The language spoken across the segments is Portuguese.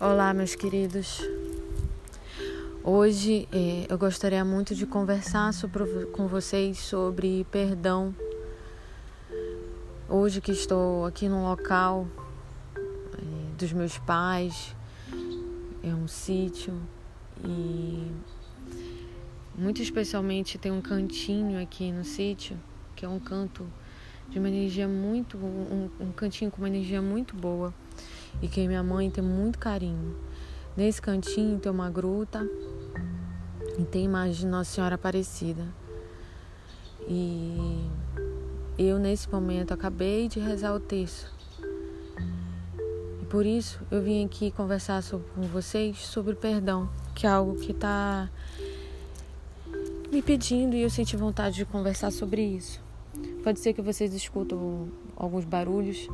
Olá, meus queridos. Hoje eh, eu gostaria muito de conversar sobre, com vocês sobre perdão. Hoje que estou aqui no local eh, dos meus pais, é um sítio e muito especialmente tem um cantinho aqui no sítio que é um canto de uma energia muito um, um cantinho com uma energia muito boa e que minha mãe tem muito carinho. Nesse cantinho tem uma gruta e tem imagem de Nossa Senhora Aparecida. E eu, nesse momento, acabei de rezar o texto. E por isso eu vim aqui conversar sobre, com vocês sobre perdão, que é algo que está me pedindo e eu senti vontade de conversar sobre isso. Pode ser que vocês escutam alguns barulhos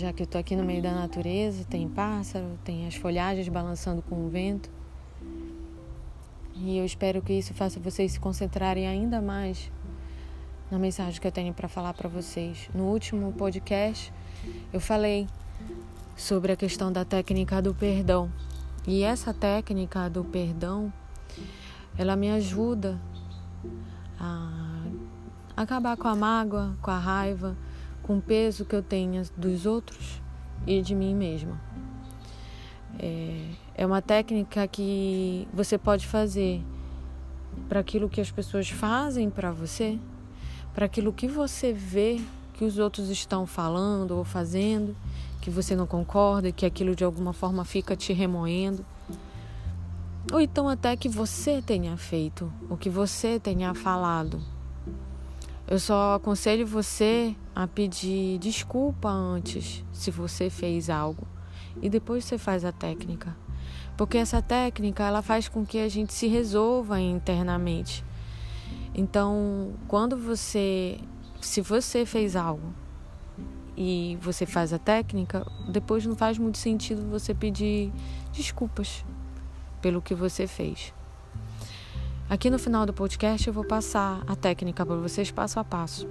já que eu estou aqui no meio da natureza, tem pássaro, tem as folhagens balançando com o vento. E eu espero que isso faça vocês se concentrarem ainda mais na mensagem que eu tenho para falar para vocês. No último podcast, eu falei sobre a questão da técnica do perdão. E essa técnica do perdão, ela me ajuda a acabar com a mágoa, com a raiva, com o peso que eu tenho dos outros e de mim mesma. É, é uma técnica que você pode fazer para aquilo que as pessoas fazem para você, para aquilo que você vê que os outros estão falando ou fazendo, que você não concorda, que aquilo de alguma forma fica te remoendo. Ou então até que você tenha feito, o que você tenha falado. Eu só aconselho você a pedir desculpa antes, se você fez algo, e depois você faz a técnica. Porque essa técnica, ela faz com que a gente se resolva internamente. Então, quando você, se você fez algo e você faz a técnica, depois não faz muito sentido você pedir desculpas pelo que você fez. Aqui no final do podcast eu vou passar a técnica para vocês passo a passo.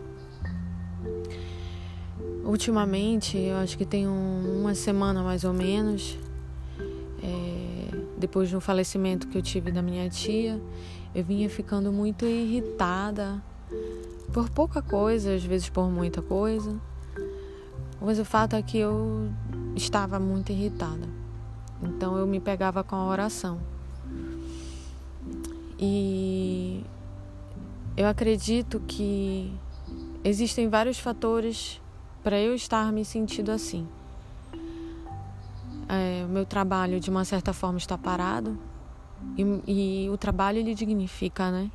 Ultimamente, eu acho que tem um, uma semana mais ou menos, é, depois do falecimento que eu tive da minha tia, eu vinha ficando muito irritada por pouca coisa, às vezes por muita coisa. Mas o fato é que eu estava muito irritada. Então eu me pegava com a oração. E eu acredito que existem vários fatores para eu estar me sentindo assim. É, o meu trabalho, de uma certa forma, está parado. E, e o trabalho, ele dignifica, né?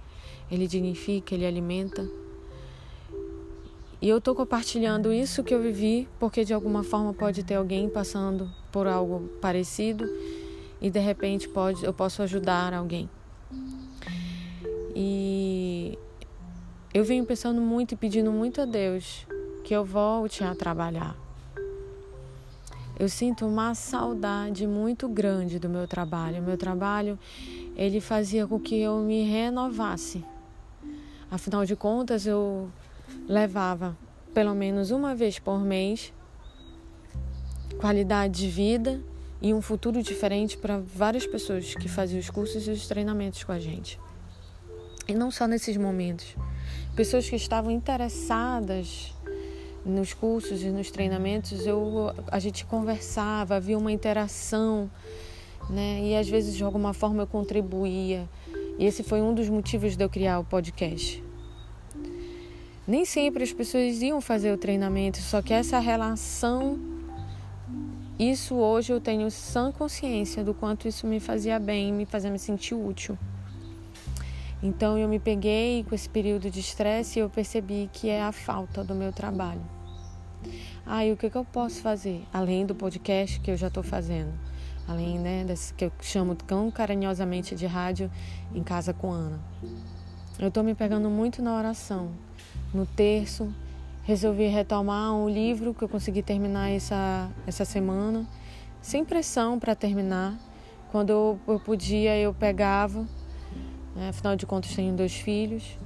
Ele dignifica, ele alimenta. E eu estou compartilhando isso que eu vivi, porque de alguma forma pode ter alguém passando por algo parecido e de repente pode, eu posso ajudar alguém. E eu venho pensando muito e pedindo muito a Deus que eu volte a trabalhar. Eu sinto uma saudade muito grande do meu trabalho. O meu trabalho, ele fazia com que eu me renovasse. Afinal de contas, eu levava pelo menos uma vez por mês qualidade de vida e um futuro diferente para várias pessoas que faziam os cursos e os treinamentos com a gente. E não só nesses momentos. Pessoas que estavam interessadas nos cursos e nos treinamentos, eu, a gente conversava, havia uma interação, né? E às vezes de alguma forma eu contribuía. E esse foi um dos motivos de eu criar o podcast. Nem sempre as pessoas iam fazer o treinamento, só que essa relação, isso hoje eu tenho sã consciência do quanto isso me fazia bem, me fazia me sentir útil. Então eu me peguei com esse período de estresse e eu percebi que é a falta do meu trabalho. Ah, e o que, que eu posso fazer? Além do podcast que eu já estou fazendo. Além né, desse que eu chamo tão carinhosamente de rádio em casa com Ana. Eu estou me pegando muito na oração. No terço, resolvi retomar um livro que eu consegui terminar essa, essa semana, sem pressão para terminar. Quando eu, eu podia, eu pegava né? afinal de contas tenho dois filhos,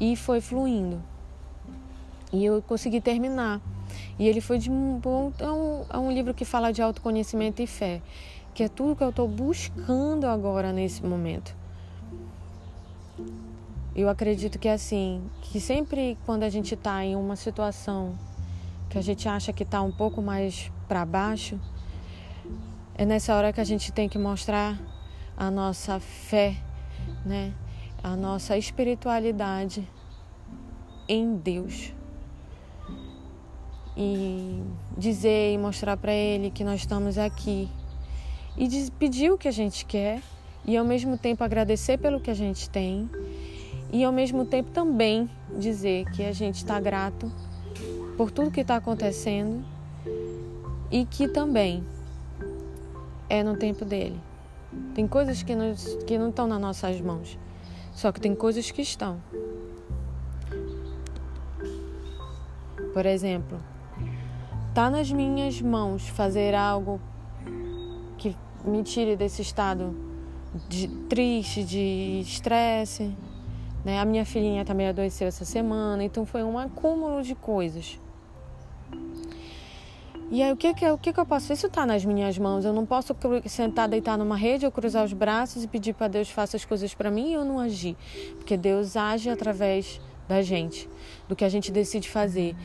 e foi fluindo. E eu consegui terminar. E ele foi de um bom. É um, é um livro que fala de autoconhecimento e fé. que é tudo que eu estou buscando agora nesse momento. Eu acredito que é assim, que sempre quando a gente está em uma situação que a gente acha que está um pouco mais para baixo, é nessa hora que a gente tem que mostrar a nossa fé, né? A nossa espiritualidade em Deus. E dizer e mostrar para ele que nós estamos aqui e pedir o que a gente quer e ao mesmo tempo agradecer pelo que a gente tem e ao mesmo tempo também dizer que a gente está grato por tudo que está acontecendo e que também é no tempo dele. Tem coisas que, nos, que não estão nas nossas mãos, só que tem coisas que estão. Por exemplo, tá nas minhas mãos fazer algo que me tire desse estado de triste, de estresse. Né? A minha filhinha também adoeceu essa semana, então foi um acúmulo de coisas. E aí, o que, que, o que, que eu posso? Isso está nas minhas mãos. Eu não posso sentar, deitar numa rede, ou cruzar os braços e pedir para Deus faça as coisas para mim e eu não agir. Porque Deus age através da gente, do que a gente decide fazer.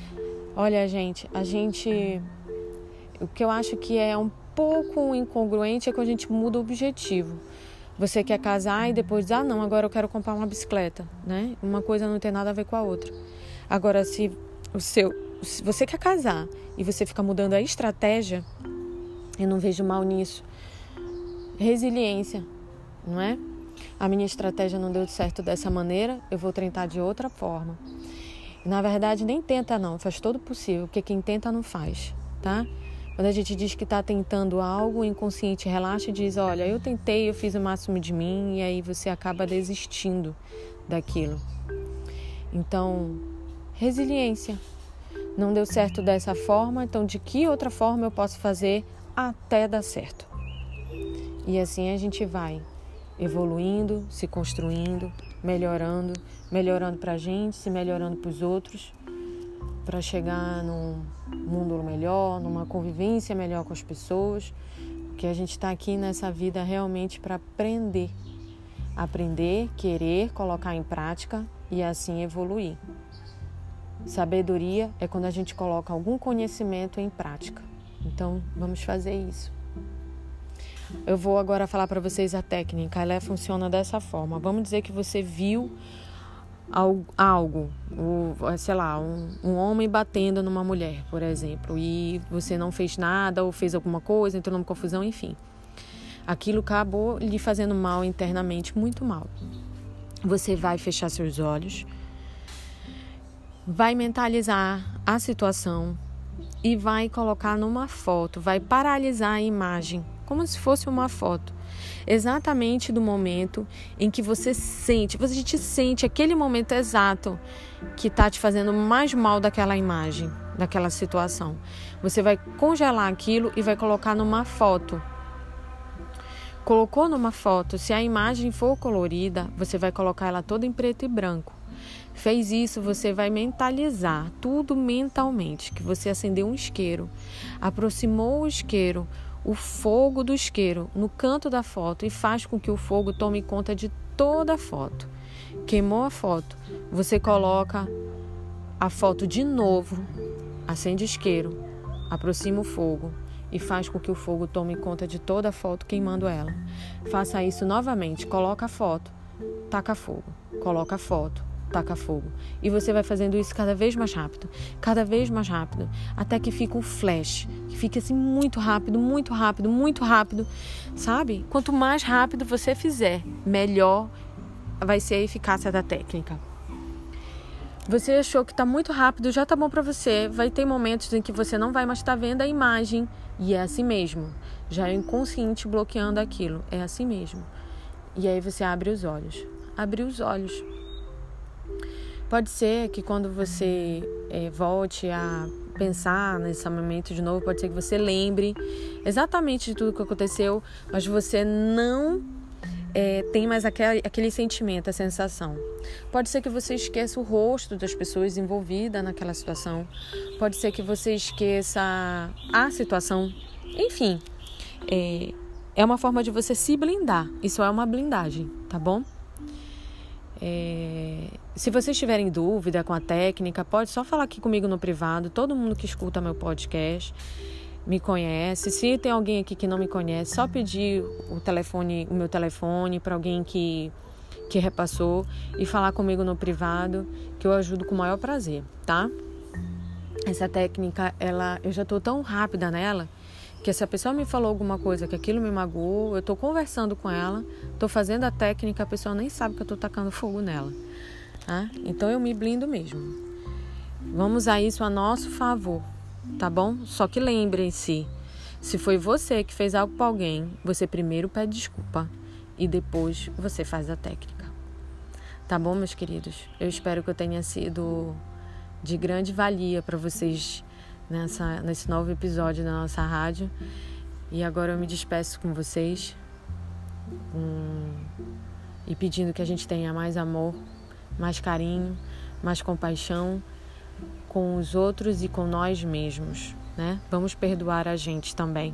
Olha, gente, a gente. O que eu acho que é um pouco incongruente é que a gente muda o objetivo. Você quer casar e depois diz, ah, não, agora eu quero comprar uma bicicleta, né? Uma coisa não tem nada a ver com a outra. Agora, se o seu, se você quer casar e você fica mudando a estratégia, eu não vejo mal nisso. Resiliência, não é? A minha estratégia não deu certo dessa maneira, eu vou tentar de outra forma. Na verdade, nem tenta não, faz todo possível, porque quem tenta não faz, tá? Quando a gente diz que está tentando algo, o inconsciente relaxa e diz: Olha, eu tentei, eu fiz o máximo de mim, e aí você acaba desistindo daquilo. Então, resiliência. Não deu certo dessa forma, então de que outra forma eu posso fazer até dar certo? E assim a gente vai evoluindo, se construindo, melhorando, melhorando para a gente, se melhorando para os outros, para chegar num mundo melhor, numa convivência melhor com as pessoas. Porque a gente está aqui nessa vida realmente para aprender, aprender, querer, colocar em prática e assim evoluir. Sabedoria é quando a gente coloca algum conhecimento em prática. Então, vamos fazer isso. Eu vou agora falar para vocês a técnica. Ela funciona dessa forma. Vamos dizer que você viu algo, sei lá, um, um, homem batendo numa mulher, por exemplo, e você não fez nada ou fez alguma coisa, entrou numa confusão, enfim. Aquilo acabou lhe fazendo mal internamente, muito mal. Você vai fechar seus olhos vai mentalizar a situação e vai colocar numa foto, vai paralisar a imagem, como se fosse uma foto. Exatamente do momento em que você sente, você te sente aquele momento exato que está te fazendo mais mal daquela imagem, daquela situação. Você vai congelar aquilo e vai colocar numa foto. Colocou numa foto, se a imagem for colorida, você vai colocar ela toda em preto e branco. Fez isso, você vai mentalizar tudo mentalmente, que você acendeu um isqueiro, aproximou o isqueiro, o fogo do isqueiro no canto da foto e faz com que o fogo tome conta de toda a foto. Queimou a foto, você coloca a foto de novo, acende o isqueiro, aproxima o fogo e faz com que o fogo tome conta de toda a foto, queimando ela. Faça isso novamente, coloca a foto, taca fogo, coloca a foto, taca fogo. E você vai fazendo isso cada vez mais rápido, cada vez mais rápido, até que fica um flash, que fica assim muito rápido, muito rápido, muito rápido, sabe? Quanto mais rápido você fizer, melhor vai ser a eficácia da técnica. Você achou que está muito rápido, já está bom para você. Vai ter momentos em que você não vai mais estar tá vendo a imagem e é assim mesmo. Já é o inconsciente bloqueando aquilo, é assim mesmo. E aí você abre os olhos. Abre os olhos. Pode ser que quando você é, volte a pensar nesse momento de novo, pode ser que você lembre exatamente de tudo que aconteceu, mas você não é, tem mais aquele, aquele sentimento, a sensação. Pode ser que você esqueça o rosto das pessoas envolvidas naquela situação. Pode ser que você esqueça a situação. Enfim, é, é uma forma de você se blindar. Isso é uma blindagem, tá bom? É... Se vocês tiverem dúvida com a técnica, pode só falar aqui comigo no privado. Todo mundo que escuta meu podcast me conhece. Se tem alguém aqui que não me conhece, só pedir o telefone, o meu telefone para alguém que que repassou e falar comigo no privado, que eu ajudo com o maior prazer, tá? Essa técnica, ela, eu já tô tão rápida nela que se a pessoa me falou alguma coisa que aquilo me magoou, eu tô conversando com ela, tô fazendo a técnica, a pessoa nem sabe que eu tô tacando fogo nela, tá? Então eu me blindo mesmo. Vamos a isso a nosso favor, tá bom? Só que lembrem-se, se foi você que fez algo para alguém, você primeiro pede desculpa e depois você faz a técnica. Tá bom, meus queridos? Eu espero que eu tenha sido de grande valia para vocês nessa, nesse novo episódio da nossa rádio. E agora eu me despeço com vocês um, e pedindo que a gente tenha mais amor, mais carinho, mais compaixão com os outros e com nós mesmos, né? Vamos perdoar a gente também.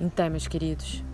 Então, meus queridos.